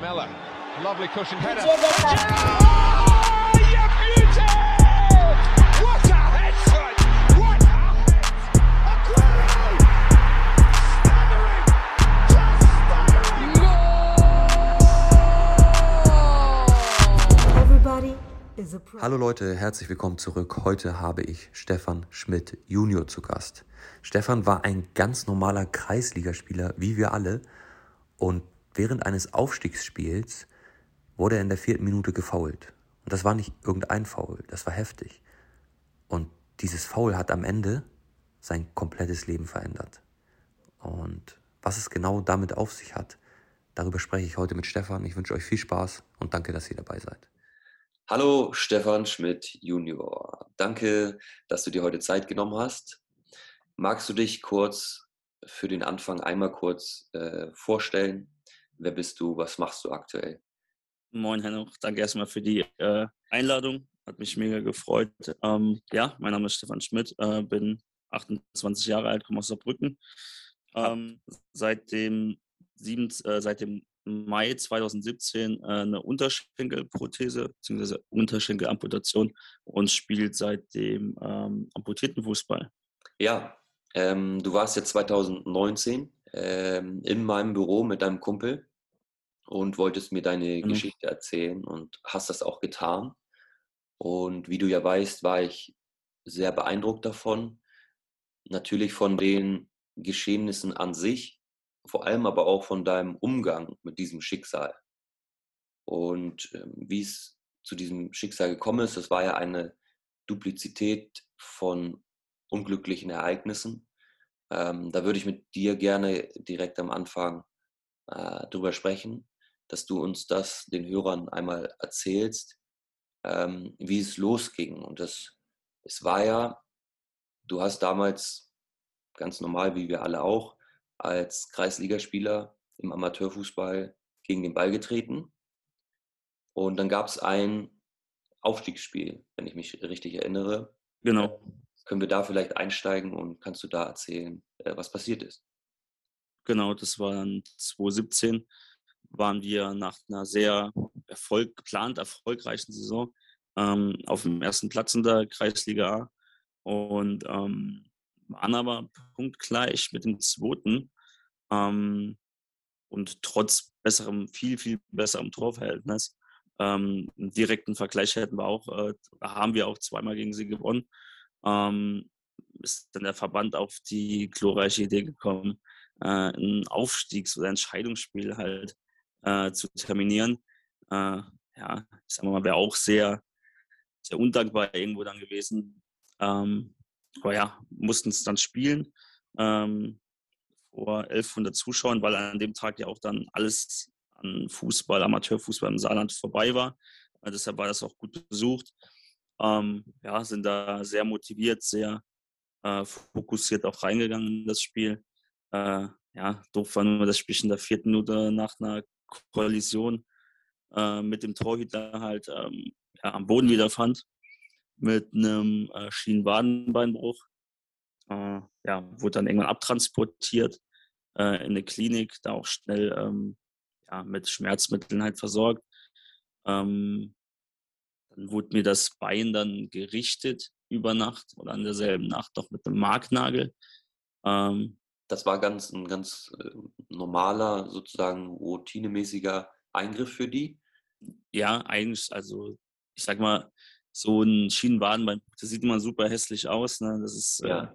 Miller, lovely cushion header. Oh, you beauty! What a head, son! What a head! Aguero! Staggering! Just staggering! Everybody is a pro. Hallo Leute, herzlich willkommen zurück. Heute habe ich Stefan Schmidt Junior zu Gast. Stefan war ein ganz normaler Kreisligaspieler, wie wir alle. Und während eines Aufstiegsspiels wurde er in der vierten Minute gefoult. Und das war nicht irgendein Foul, das war heftig. Und dieses Foul hat am Ende sein komplettes Leben verändert. Und was es genau damit auf sich hat, darüber spreche ich heute mit Stefan. Ich wünsche euch viel Spaß und danke, dass ihr dabei seid. Hallo Stefan Schmidt Junior. Danke, dass du dir heute Zeit genommen hast. Magst du dich kurz für den Anfang einmal kurz äh, vorstellen? Wer bist du? Was machst du aktuell? Moin Henno, danke erstmal für die äh, Einladung. Hat mich mega gefreut. Ähm, ja, mein Name ist Stefan Schmidt, äh, bin 28 Jahre alt, komme aus Saarbrücken. Ähm, seit, dem sieben, äh, seit dem Mai 2017 äh, eine Unterschenkelprothese bzw. Unterschenkelamputation und spielt seitdem ähm, amputierten Fußball. Ja, ähm, du warst ja 2019 ähm, in meinem Büro mit deinem Kumpel und wolltest mir deine Mhm. Geschichte erzählen und hast das auch getan. Und wie du ja weißt, war ich sehr beeindruckt davon. Natürlich von den Geschehnissen an sich, vor allem aber auch von deinem Umgang mit diesem Schicksal. Und ähm, wie es zu diesem Schicksal gekommen ist, das war ja eine Duplizität von unglücklichen Ereignissen. Ähm, da würde ich mit dir gerne direkt am Anfang äh, drüber sprechen, dass du uns das den Hörern einmal erzählst, ähm, wie es losging. Und das, es war ja, du hast damals ganz normal, wie wir alle auch, als Kreisligaspieler im Amateurfußball gegen den Ball getreten. Und dann gab es ein Aufstiegsspiel, wenn ich mich richtig erinnere. Genau. Können wir da vielleicht einsteigen und kannst du da erzählen, äh, was passiert ist? Genau, das war dann 2017, waren wir nach einer sehr erfolg, geplant erfolgreichen Saison ähm, auf dem ersten Platz in der Kreisliga A und ähm, waren aber punktgleich mit dem zweiten ähm, und trotz besserem, viel, viel besserem Torverhältnis. Ähm, einen direkten Vergleich hätten wir auch, äh, haben wir auch zweimal gegen sie gewonnen. Ähm, ist dann der Verband auf die glorreiche Idee gekommen, äh, ein Aufstiegs- oder Entscheidungsspiel halt äh, zu terminieren. Äh, ja, ich sag mal, wäre auch sehr, sehr undankbar irgendwo dann gewesen. Ähm, aber ja, mussten es dann spielen ähm, vor 1100 Zuschauern, weil an dem Tag ja auch dann alles an Fußball, Amateurfußball im Saarland vorbei war. Äh, deshalb war das auch gut besucht. Ähm, ja, sind da sehr motiviert, sehr äh, fokussiert auch reingegangen in das Spiel. Äh, ja, doof war nur das Spiel in der vierten Minute nach einer Kollision äh, mit dem Torhüter halt ähm, ja, am Boden wiederfand mit einem äh, Schienenwadenbeinbruch. Äh, ja, wurde dann irgendwann abtransportiert äh, in eine Klinik, da auch schnell ähm, ja, mit Schmerzmitteln halt versorgt. Ähm, dann wurde mir das Bein dann gerichtet über Nacht oder an derselben Nacht noch mit einem Marknagel. Ähm, Das war ganz ein ganz äh, normaler, sozusagen routinemäßiger Eingriff für die. ja, eigentlich, also ich sag mal, so ein Schienenwadenbein, das sieht immer super hässlich aus. Ne? Das ist äh, Ja.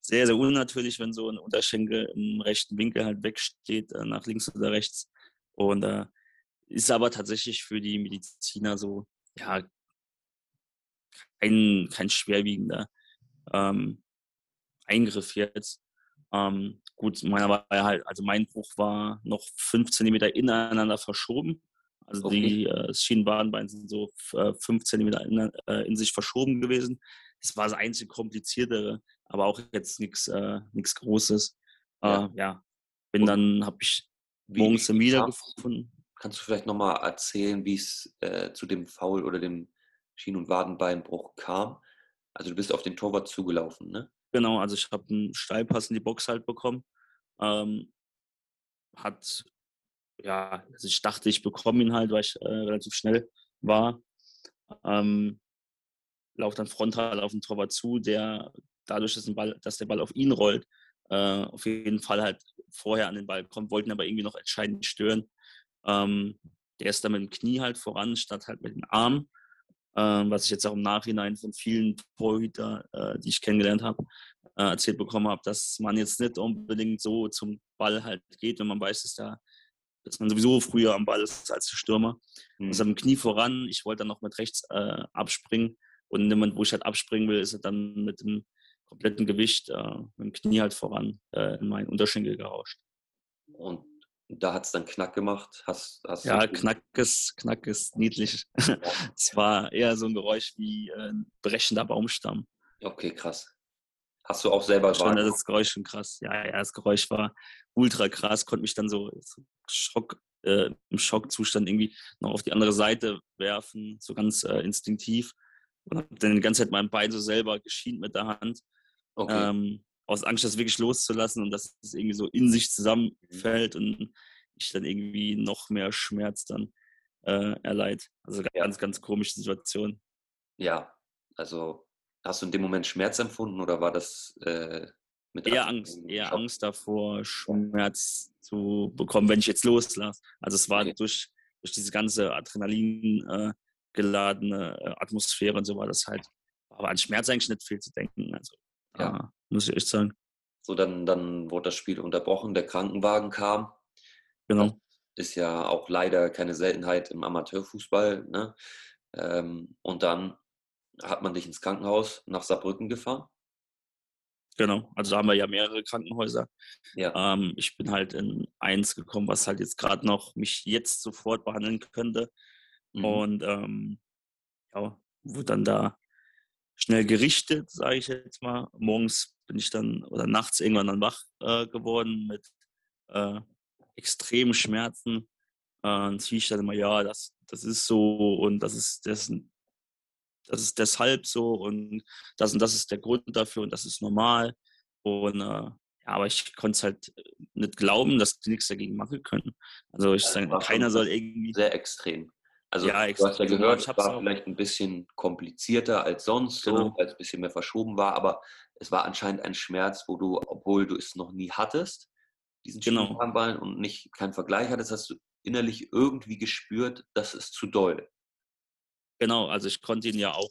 sehr, sehr unnatürlich, wenn so ein Unterschenkel im rechten Winkel halt wegsteht, äh, nach links oder rechts. Und äh, ist aber tatsächlich für die Mediziner so, ja, kein, kein schwerwiegender ähm, Eingriff jetzt. Ähm, gut, meiner war ja halt, also mein Bruch war noch fünf Zentimeter ineinander verschoben. Also Okay. die äh, Schienenbahnbeine sind so äh, fünf Zentimeter in, äh, in sich verschoben gewesen. Das war das einzig kompliziertere, aber auch jetzt nichts äh, nichts Großes. Ja. Äh, ja, bin Und dann, habe ich morgens dann wie wieder kam's? gefunden. Kannst du vielleicht nochmal erzählen, wie es äh, zu dem Foul oder dem Schien- und Wadenbeinbruch kam? Also du bist auf den Torwart zugelaufen, ne? Genau, also ich habe einen Steilpass in die Box halt bekommen. Ähm, hat ja, also ich dachte, ich bekomme ihn halt, weil ich äh, relativ schnell war. Ähm, laufe dann frontal auf den Torwart zu, der dadurch, dass, Ball, dass, der Ball auf ihn rollt, äh, auf jeden Fall halt vorher an den Ball kommt, wollten aber irgendwie noch entscheidend stören. Ähm, der ist dann mit dem Knie halt voran, statt halt mit dem Arm, äh, was ich jetzt auch im Nachhinein von vielen Torhüter, äh, die ich kennengelernt habe, äh, erzählt bekommen habe, dass man jetzt nicht unbedingt so zum Ball halt geht, wenn man weiß, dass, da, dass man sowieso früher am Ball ist als der Stürmer. Mhm. Also mit dem Knie voran, ich wollte dann noch mit rechts äh, abspringen und in dem Moment, wo ich halt abspringen will, ist er dann mit dem kompletten Gewicht äh, mit dem Knie halt voran äh, in meinen Unterschenkel gerauscht. Und da hat es dann Knack gemacht. Hast, hast ja, Knack ist, Knack ist niedlich. es war eher so ein Geräusch wie ein brechender Baumstamm. Okay, krass. Hast du auch selber schon, Das Geräusch schon krass. Ja, ja, das Geräusch war ultra krass, konnte mich dann so, so Schock, äh, im Schockzustand irgendwie noch auf die andere Seite werfen, so ganz äh, instinktiv. Und habe dann die ganze Zeit mein Bein so selber geschient mit der Hand. Okay. Ähm, aus Angst, das wirklich loszulassen und dass es irgendwie so in sich zusammenfällt und ich dann irgendwie noch mehr Schmerz dann äh, erleid. Also ganz, ganz komische Situation. Ja, also hast du in dem Moment Schmerz empfunden oder war das äh, mit eher Angst, eher Schock? Angst davor, Schmerz zu bekommen, wenn ich jetzt loslasse. Also es war okay. durch, durch diese ganze Adrenalin äh, geladene äh, Atmosphäre und so war das halt, aber an Schmerz eigentlich nicht viel zu denken. Also ja. Muss ich echt sagen. So, dann, dann wurde das Spiel unterbrochen, der Krankenwagen kam. Genau. Das ist ja auch leider keine Seltenheit im Amateurfußball. Ne? Ähm, und dann hat man dich ins Krankenhaus nach Saarbrücken gefahren. Genau, also da haben wir ja mehrere Krankenhäuser. Ja. Ähm, ich bin halt in eins gekommen, was halt jetzt gerade noch mich jetzt sofort behandeln könnte. Mhm. Und ähm, ja, wurde dann da schnell gerichtet, sage ich jetzt mal. Morgens bin ich dann oder nachts irgendwann dann wach äh, geworden mit äh, extremen Schmerzen. Äh, dann ziehe ich dann immer, ja, das, das ist so und das ist, das, das ist deshalb so und das und das ist der Grund dafür und das ist normal. Und äh, ja, aber ich konnte es halt nicht glauben, dass die nichts dagegen machen können. Also ich sage, keiner soll irgendwie. Sehr extrem. Also ja, du hast ja gehört, es war vielleicht ein bisschen komplizierter als sonst, genau. so, weil es ein bisschen mehr verschoben war, aber es war anscheinend ein Schmerz, wo du, obwohl du es noch nie hattest, diesen genau. Schienenbeinballen und nicht keinen Vergleich hattest, hast du innerlich irgendwie gespürt, das ist zu doll. Genau, also ich konnte ihn ja auch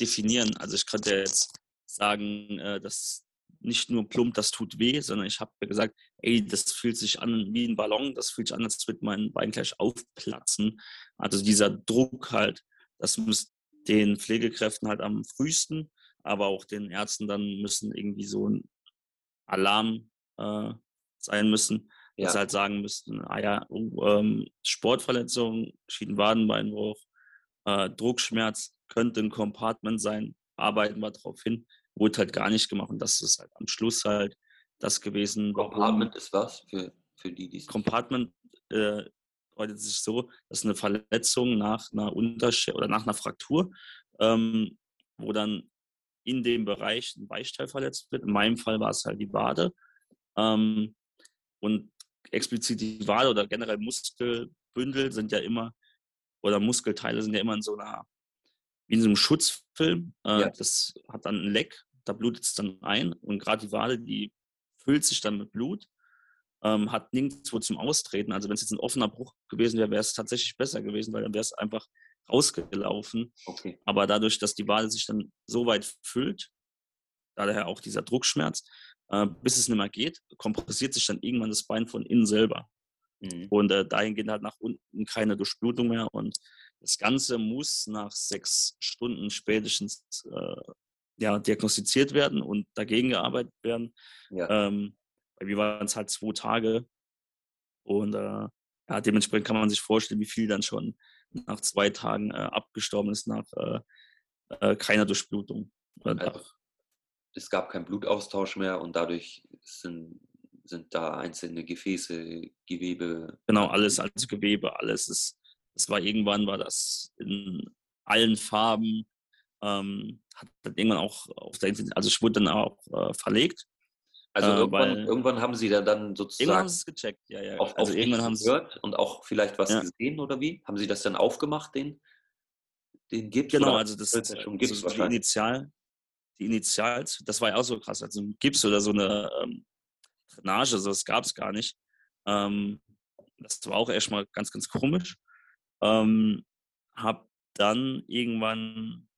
definieren. Also ich konnte jetzt sagen, äh, dass nicht nur plump, das tut weh, sondern ich habe gesagt, ey, das fühlt sich an wie ein Ballon, das fühlt sich an, als würde mein Bein gleich aufplatzen. Also dieser Druck halt, das muss den Pflegekräften halt am frühesten, aber auch den Ärzten dann müssen irgendwie so ein Alarm äh, sein müssen, dass sie halt sagen müssten, ah ja, oh, ähm, Sportverletzung, Schiedenwadenbeinbruch, äh, Druckschmerz könnte ein Compartment sein, arbeiten wir darauf hin wurde halt gar nicht gemacht. Und das ist halt am Schluss halt das gewesen. Compartment ist was für, für die, die Compartment äh, deutet sich so, dass eine Verletzung nach einer Untersche oder nach einer Fraktur, ähm, wo dann in dem Bereich ein Weichteil verletzt wird. In meinem Fall war es halt die Wade. Ähm, und explizit die Wade oder generell Muskelbündel sind ja immer, oder Muskelteile sind ja immer in so einer, wie in so einem Schutzfilm. Äh, ja. Das hat dann ein Leck da blutet es dann ein und gerade die Wade, die füllt sich dann mit Blut, ähm, hat nirgendwo zum Austreten. Also wenn es jetzt ein offener Bruch gewesen wäre, wäre es tatsächlich besser gewesen, weil dann wäre es einfach rausgelaufen. Okay. Aber dadurch, dass die Wade sich dann so weit füllt, daher auch dieser Druckschmerz, äh, bis es nicht mehr geht, kompressiert sich dann irgendwann das Bein von innen selber. Mhm. Und äh, dahin geht halt nach unten keine Durchblutung mehr. Und das Ganze muss nach sechs Stunden spätestens äh, ja, diagnostiziert werden und dagegen gearbeitet werden. Ja. Ähm, bei mir waren es halt zwei Tage. Und äh, ja, dementsprechend kann man sich vorstellen, wie viel dann schon nach zwei Tagen äh, abgestorben ist nach äh, äh keiner Durchblutung. Also, es gab keinen Blutaustausch mehr und dadurch sind, sind da einzelne Gefäße, Gewebe. Genau, alles als Gewebe, alles ist. Es war irgendwann war das in allen Farben, ähm, hat dann irgendwann auch auf der also ich wurde dann auch äh, verlegt. Also Äh, irgendwann, irgendwann haben sie da dann Irgendwann sozusagen haben sie es gecheckt, ja, ja. auf, also auf irgendwann haben sie gehört und auch vielleicht was Ja. gesehen oder wie? Haben sie das dann aufgemacht, den, den Gips? Genau, oder also das ist ja schon Gips die wahrscheinlich. Initial, die Initials, das war ja auch so krass. Also ein Gips oder so eine ähm, Drainage, so das gab es gar nicht. Ähm, das war auch erstmal ganz, ganz komisch. Ähm, hab dann irgendwann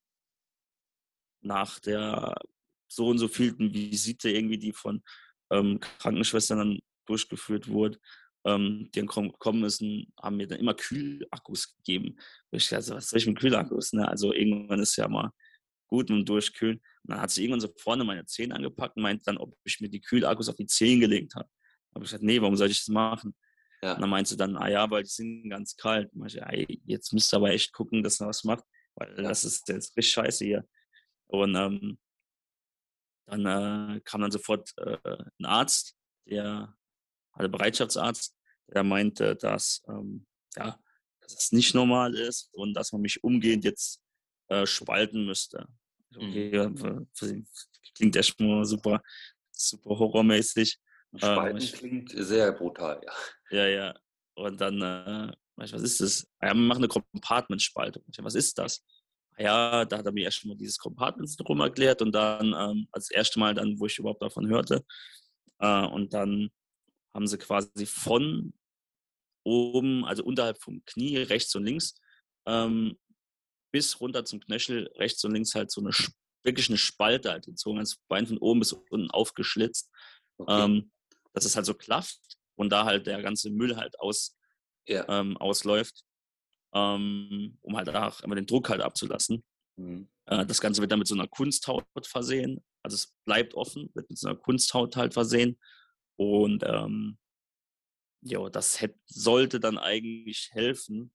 nach der so und so vielten Visite irgendwie, die von ähm, Krankenschwestern dann durchgeführt wurde, ähm, die dann kom- gekommen müssen, haben mir dann immer Kühlakkus gegeben. Und ich dachte, was soll ich mit Kühlakkus? Ne? Also irgendwann ist ja mal gut dem Durchkühlen. Und dann hat sie irgendwann so vorne meine Zehen angepackt und meinte dann, ob ich mir die Kühlakkus auf die Zehen gelegt habe. habe ich gesagt, nee, warum soll ich das machen? Ja. Und dann meinte sie dann, ah ja, weil die sind ganz kalt. Und ich, ey, jetzt müsst ihr aber echt gucken, dass ihr was macht, weil Ja. das ist jetzt richtig scheiße hier. Und ähm, dann äh, kam dann sofort äh, ein Arzt, der, also Bereitschaftsarzt, der meinte, dass, ähm, ja, dass es nicht normal ist und dass man mich umgehend jetzt äh, spalten müsste. Okay, ja, w- klingt erstmal super, super horrormäßig. Spalten ich- klingt sehr brutal, ja. Ja, ja. Und dann, äh, was ist das? Ja, wir machen eine Compartmentspaltung. Was ist das? Ah Ja, da hat er mir erst mal dieses Compartment-Syndrom erklärt und dann, ähm, als erste Mal dann, wo ich überhaupt davon hörte. Äh, und dann haben sie quasi von oben, also unterhalb vom Knie, rechts und links, ähm, bis runter zum Knöchel, rechts und links halt so eine, wirklich eine Spalte halt gezogen, das Bein von oben bis unten aufgeschlitzt Okay. ähm, dass es halt so klafft und da halt der ganze Müll halt aus, ja. ähm, ausläuft, ähm, um halt auch immer den Druck halt abzulassen. Mhm. Äh, das Ganze wird dann mit so einer Kunsthaut versehen. Also es bleibt offen, wird mit so einer Kunsthaut halt versehen. Und ähm, ja, das hätt, sollte dann eigentlich helfen,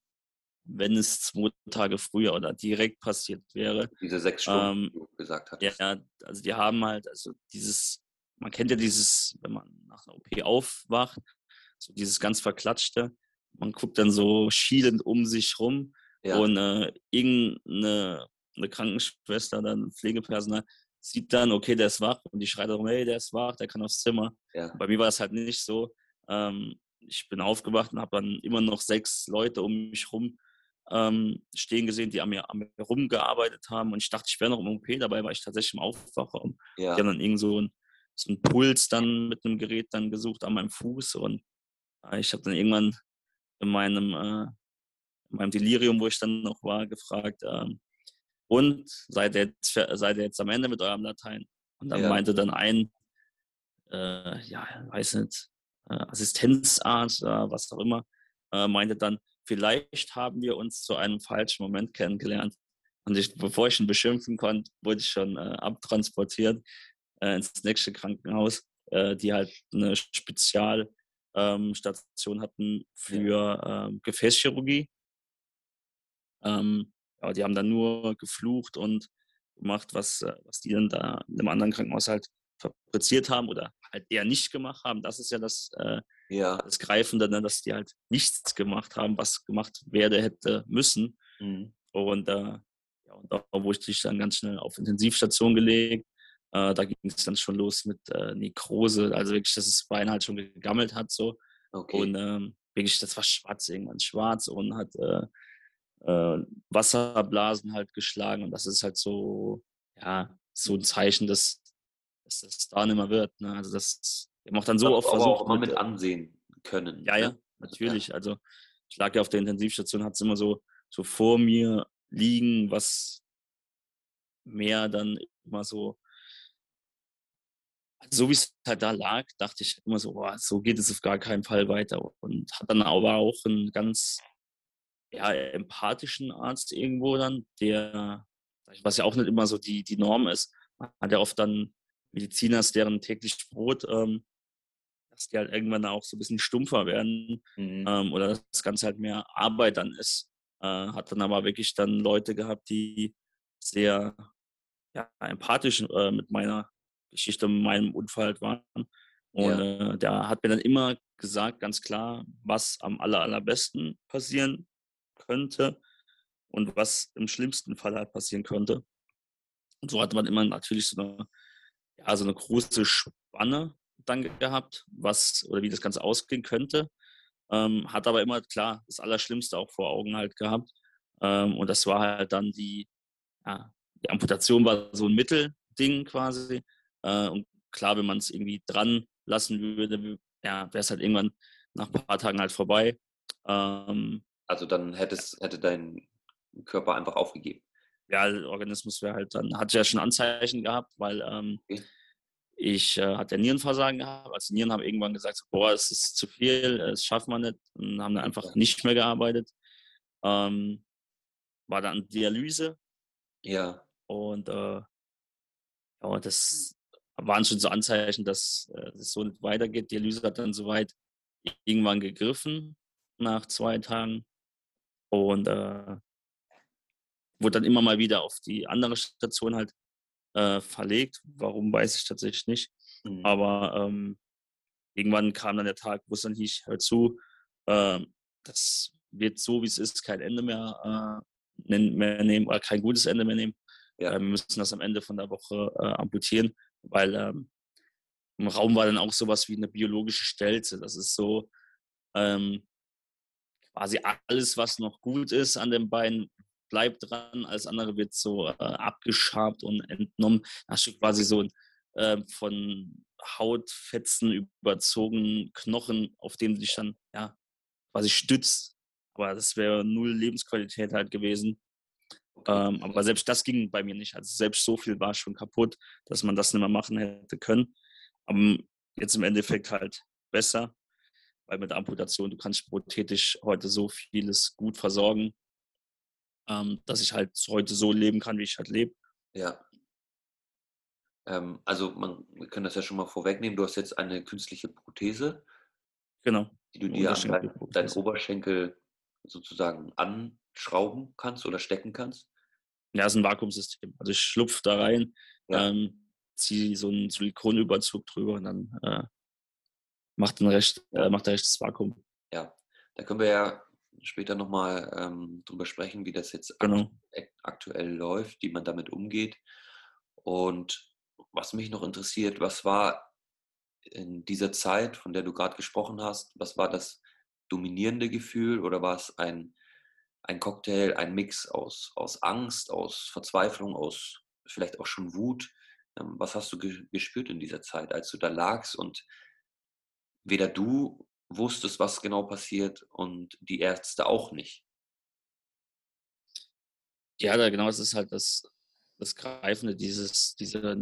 wenn es zwei Tage früher oder direkt passiert wäre. Diese sechs Stunden, Ähm, die du gesagt hattest. ja, also die haben halt, also dieses, man kennt ja dieses, wenn man nach einer OP aufwacht, so dieses ganz verklatschte, man guckt dann so schielend um sich rum Ja. und äh, irgendeine eine Krankenschwester, dann Pflegepersonal, sieht dann, okay, der ist wach und die schreit darum, hey, der ist wach, der kann aufs Zimmer. ja. Bei mir war es halt nicht so. Ähm, ich bin aufgewacht und habe dann immer noch sechs Leute um mich rum ähm, stehen gesehen, die an mir, an mir rumgearbeitet haben. Und ich dachte, ich wäre noch im OP, dabei war ich tatsächlich im Aufwachraum. ja. Die haben dann irgend so ein, so einen Puls dann mit einem Gerät dann gesucht an meinem Fuß. Und äh, ich habe dann irgendwann in meinem, äh, in meinem Delirium, wo ich dann noch war, gefragt, ähm, und seid ihr, jetzt, seid ihr jetzt am Ende mit eurem Latein? Und dann Ja. meinte dann ein, äh, ja, weiß nicht, äh, Assistenzarzt oder was auch immer, äh, meinte dann, vielleicht haben wir uns zu einem falschen Moment kennengelernt. Und ich, bevor ich ihn beschimpfen konnte, wurde ich schon äh, abtransportiert äh, ins nächste Krankenhaus, die halt eine Spezialstation ähm, Station hatten für ähm, Gefäßchirurgie. Ähm, ja, die haben dann nur geflucht und gemacht, was, äh, was die dann da in einem anderen Krankenhaus halt fabriziert haben oder halt eher nicht gemacht haben. Das ist ja das, äh, ja. das Greifende, ne, dass die halt nichts gemacht haben, was gemacht werde hätte müssen. Mhm. Und, äh, ja, und da wurde ich dann ganz schnell auf Intensivstation gelegt. Äh, da ging es dann schon los mit äh, Nekrose, also wirklich, dass das Bein halt schon gegammelt hat so. Okay. Und ähm, wirklich, das war schwarz, irgendwann schwarz und hat äh, äh, Wasserblasen halt geschlagen. Und das ist halt so, ja, so ein Zeichen, dass, dass das da nicht mehr wird. Ne? Also das, wir haben auch dann so oft du aber versucht. auch immer mit mit, äh, ansehen können. ja, ja, ne? natürlich. Also ich lag ja auf der Intensivstation, hat es immer so, so vor mir liegen, was mehr dann immer so, so wie es halt da lag, dachte ich immer so, boah, so geht es auf gar keinen Fall weiter. Und hat dann aber auch einen ganz ja, empathischen Arzt irgendwo dann, der, was ja auch nicht immer so die, die Norm ist, hat ja oft dann Mediziner, deren täglich Brot, ähm, dass die halt irgendwann auch so ein bisschen stumpfer werden Mhm. ähm, oder dass das Ganze halt mehr Arbeit dann ist. Äh, hat dann aber wirklich dann Leute gehabt, die sehr ja, empathisch äh, mit meiner Geschichte, mit meinem Unfall halt waren. Und äh, der hat mir dann immer gesagt, ganz klar, was am aller, allerbesten passieren könnte und was im schlimmsten Fall halt passieren könnte. Und so hatte man immer natürlich so eine, ja, so eine große Spanne, dann gehabt, was oder wie das Ganze ausgehen könnte. Ähm, hat aber immer klar das Allerschlimmste auch vor Augen halt gehabt. Ähm, und das war halt dann die, ja, die Amputation war so ein Mittelding quasi. Äh, und klar, wenn man es irgendwie dran lassen würde, ja, wäre es halt irgendwann nach ein paar Tagen halt vorbei. Ähm, also dann hättest, hätte dein Körper einfach aufgegeben. Ja, der Organismus wäre halt dann, hat ja schon Anzeichen gehabt, weil ähm, okay. ich äh, hatte Nierenversagen gehabt. Also Nieren haben irgendwann gesagt, so, boah, es ist zu viel, es schafft man nicht und haben dann einfach nicht mehr gearbeitet. Ähm, war dann Dialyse. Ja. Und äh, ja, das waren schon so Anzeichen, dass äh, es so nicht weitergeht. Dialyse hat dann soweit irgendwann gegriffen nach zwei Tagen und äh, wurde dann immer mal wieder auf die andere Station halt äh, verlegt. Warum weiß ich tatsächlich nicht. Mhm. Aber ähm, irgendwann kam dann der Tag, wo es dann hieß, hör zu, äh, das wird so, wie es ist, kein Ende mehr, äh, mehr nehmen oder kein gutes Ende mehr nehmen. Ja. Äh, wir müssen das am Ende von der Woche amputieren, weil ähm, im Raum war dann auch sowas wie eine biologische Stelze. Das ist so ähm, quasi alles, was noch gut ist an den Beinen, bleibt dran, alles andere wird so äh, abgeschabt und entnommen. Da hast du quasi so äh, von Hautfetzen überzogen Knochen, auf denen du dich dann ja, quasi stützt. Aber das wäre null Lebensqualität halt gewesen. Ähm, aber selbst das ging bei mir nicht. Also selbst so viel war schon kaputt, dass man das nicht mehr machen hätte können. Aber jetzt im Endeffekt halt besser, weil mit der Amputation, du kannst prothetisch heute so vieles gut versorgen, ähm, dass ich halt heute so leben kann, wie ich halt lebe. Ja. Ähm, also man, wir können das ja schon mal vorwegnehmen. Du hast jetzt eine künstliche Prothese. Genau. Die du dir an deinen Oberschenkel sozusagen anschrauben kannst oder stecken kannst. Ja, es ist ein Vakuumsystem. Also ich schlupfe da rein, ja. ähm, ziehe so einen Silikonüberzug drüber und dann äh, macht, ein recht, äh, macht er rechtes Vakuum. Ja, da können wir ja später nochmal ähm, drüber sprechen, wie das jetzt genau. aktuell läuft, wie man damit umgeht. Und was mich noch interessiert, was war in dieser Zeit, von der du gerade gesprochen hast, was war das dominierende Gefühl oder war es ein, ein Cocktail, ein Mix aus, aus Angst, aus Verzweiflung, aus vielleicht auch schon Wut? Ähm, was hast du gespürt in dieser Zeit, als du da lagst und weder du wusstest, was genau passiert und die Ärzte auch nicht. Ja, genau, das ist halt das, das Greifende, dieses, diese,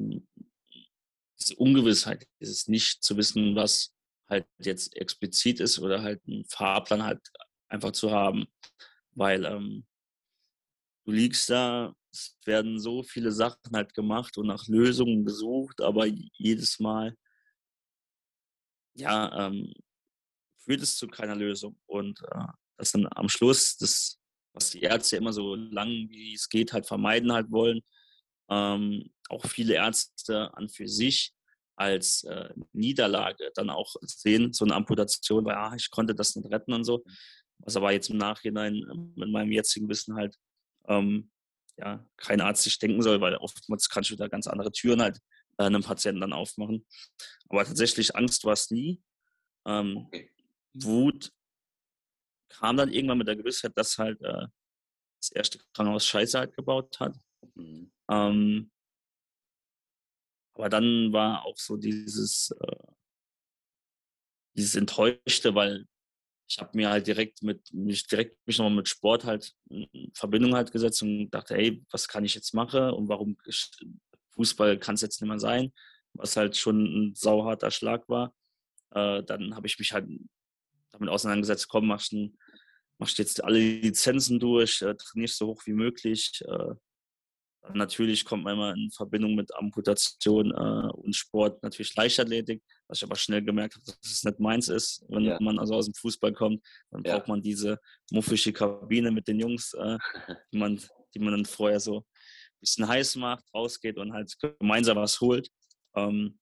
diese Ungewissheit, dieses nicht zu wissen, was halt jetzt explizit ist oder halt einen Fahrplan halt einfach zu haben. Weil ähm, du liegst da, es werden so viele Sachen halt gemacht und nach Lösungen gesucht, aber jedes Mal, ja, ähm, führt es zu keiner Lösung. Und äh, das dann am Schluss, das, was die Ärzte immer so lang wie es geht halt vermeiden halt wollen, ähm, auch viele Ärzte an für sich als äh, Niederlage dann auch sehen, so eine Amputation, weil ah, ich konnte das nicht retten und so. Was aber jetzt im Nachhinein ähm, mit meinem jetzigen Wissen halt ähm, ja, kein Arzt sich denken soll, weil oftmals kannst du da ganz andere Türen halt äh, einem Patienten dann aufmachen. Aber tatsächlich Angst war es nie. Ähm, okay. Wut kam dann irgendwann mit der Gewissheit, dass halt äh, das erste Krankenhaus Scheiße halt gebaut hat. Mhm. Ähm, aber dann war auch so dieses, äh, dieses Enttäuschte, weil ich habe mir halt direkt mit mich direkt mich nochmal mit Sport halt in Verbindung halt gesetzt und dachte, hey, was kann ich jetzt machen und warum Fußball kann es jetzt nicht mehr sein, was halt schon ein sauharter Schlag war. Äh, dann habe ich mich halt damit auseinandergesetzt, komm, machst, machst jetzt alle Lizenzen durch, äh, trainierst so hoch wie möglich. Äh, natürlich kommt man immer in Verbindung mit Amputation äh, und Sport, natürlich Leichtathletik, was ich aber schnell gemerkt habe, dass es nicht meins ist. Wenn ja. man also aus dem Fußball kommt, dann ja. braucht man diese muffische Kabine mit den Jungs, äh, die, man, die man dann vorher so ein bisschen heiß macht, rausgeht und halt gemeinsam was holt. Ähm,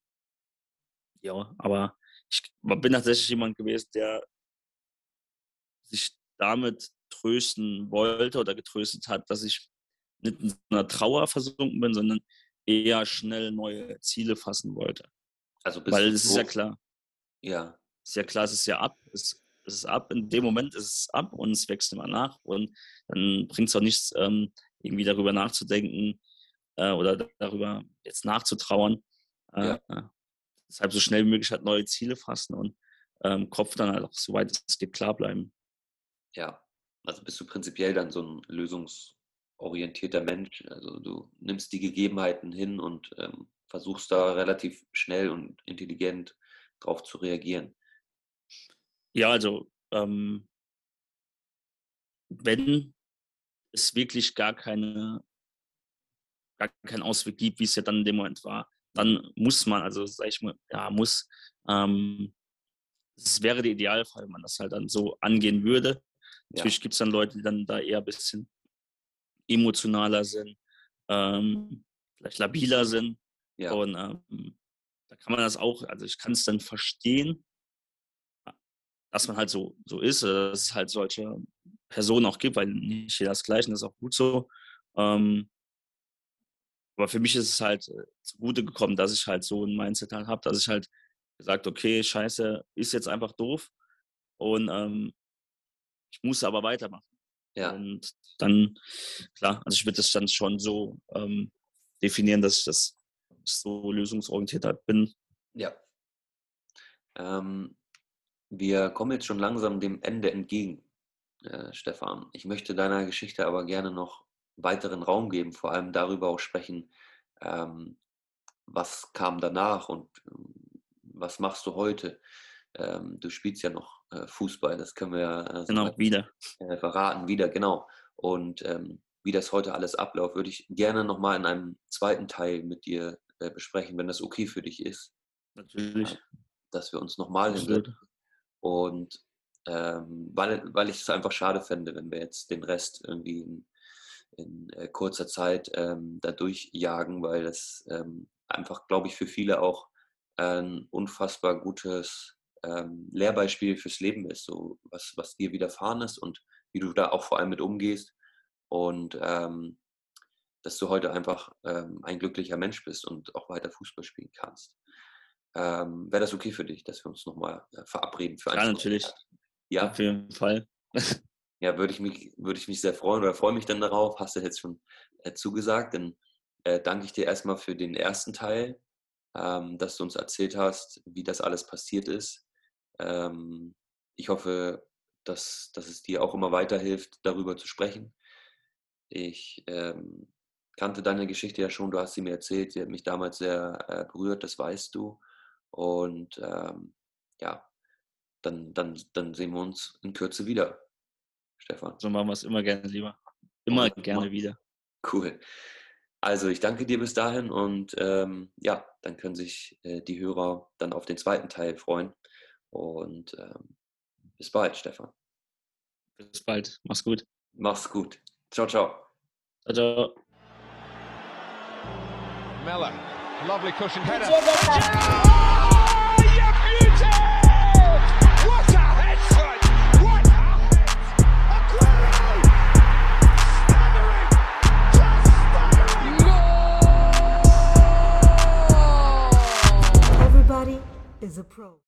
ja, aber ich bin tatsächlich jemand gewesen, der sich damit trösten wollte oder getröstet hat, dass ich nicht in einer Trauer versunken bin, sondern eher schnell neue Ziele fassen wollte. Also Weil es ist ja klar, ja, ist ja klar, es ist ja ab. Es, es ist ab. In dem Moment ist es ab und es wächst immer nach. Und dann bringt es auch nichts, ähm, irgendwie darüber nachzudenken äh, oder da- darüber jetzt nachzutrauern. Äh, Ja. Deshalb so schnell wie möglich halt neue Ziele fassen und ähm, Kopf dann halt auch so weit es geht klar bleiben. ja. Also bist du prinzipiell dann so ein lösungsorientierter Mensch. Also du nimmst die Gegebenheiten hin und ähm, versuchst da relativ schnell und intelligent drauf zu reagieren. Ja, also ähm, wenn es wirklich gar keine, gar keinen Ausweg gibt, wie es ja dann in dem Moment war, dann muss man, also sag ich mal, ja, muss, ähm, es wäre der Idealfall, wenn man das halt dann so angehen würde. Ja, Natürlich gibt es dann Leute, die dann da eher ein bisschen emotionaler sind, ähm, vielleicht labiler sind. ja, Und ähm, da kann man das auch, also ich kann es dann verstehen, dass man halt so, so ist, oder dass es halt solche Personen auch gibt, weil nicht jeder das Gleiche, das ist auch gut so. Ähm, aber für mich ist es halt äh, zugute gekommen, dass ich halt so ein Mindset halt habe, dass ich halt gesagt, okay, scheiße, ist jetzt einfach doof und ähm, ich muss aber weitermachen. Ja, Und dann, klar, also ich würde das dann schon so ähm, definieren, dass ich das so lösungsorientiert halt bin. ja. Ähm, wir kommen jetzt schon langsam dem Ende entgegen, äh, Stefan. Ich möchte deiner Geschichte aber gerne noch weiteren Raum geben, vor allem darüber auch sprechen, ähm, was kam danach und ähm, was machst du heute? Ähm, du spielst ja noch äh, Fußball, das können wir ja äh, Genau, wieder. äh, verraten, wieder, genau. Und ähm, wie das heute alles abläuft, würde ich gerne nochmal in einem zweiten Teil mit dir äh, besprechen, wenn das okay für dich ist, Natürlich. dass wir uns nochmal hinsetzen. Und ähm, weil, weil ich es einfach schade fände, wenn wir jetzt den Rest irgendwie in, in äh, kurzer Zeit ähm, da durchjagen, weil das ähm, einfach, glaube ich, für viele auch ein unfassbar gutes ähm, Lehrbeispiel fürs Leben ist, so was, was dir widerfahren ist und wie du da auch vor allem mit umgehst und ähm, dass du heute einfach ähm, ein glücklicher Mensch bist und auch weiter Fußball spielen kannst. Ähm, Wäre das okay für dich, dass wir uns nochmal äh, verabreden für Ja, ein natürlich. Ja, Auf jeden Fall. ja, würde ich mich, würde ich mich sehr freuen oder freue mich dann darauf. Hast du jetzt schon äh, zugesagt. Dann äh, danke ich dir erstmal für den ersten Teil, ähm, dass du uns erzählt hast, wie das alles passiert ist. Ähm, ich hoffe, dass, dass es dir auch immer weiterhilft, darüber zu sprechen. Ich ähm, kannte deine Geschichte ja schon, du hast sie mir erzählt, sie hat mich damals sehr äh, berührt, das weißt du. Und ähm, ja, dann, dann, dann sehen wir uns in Kürze wieder, Stefan. So machen wir es immer gerne lieber. Immer Und gerne wieder. Cool. Also ich danke dir bis dahin und ähm, ja, dann können sich äh, die Hörer dann auf den zweiten Teil freuen. Und ähm, bis bald, Stefan. Bis bald. Mach's gut. Mach's gut. Ciao, ciao. Ciao, ciao. Miller, lovely cushion header. Gerrard! Oh, ah, you beauty! What a head, son! What a head! Staggering! Just staggering! Everybody is a pro.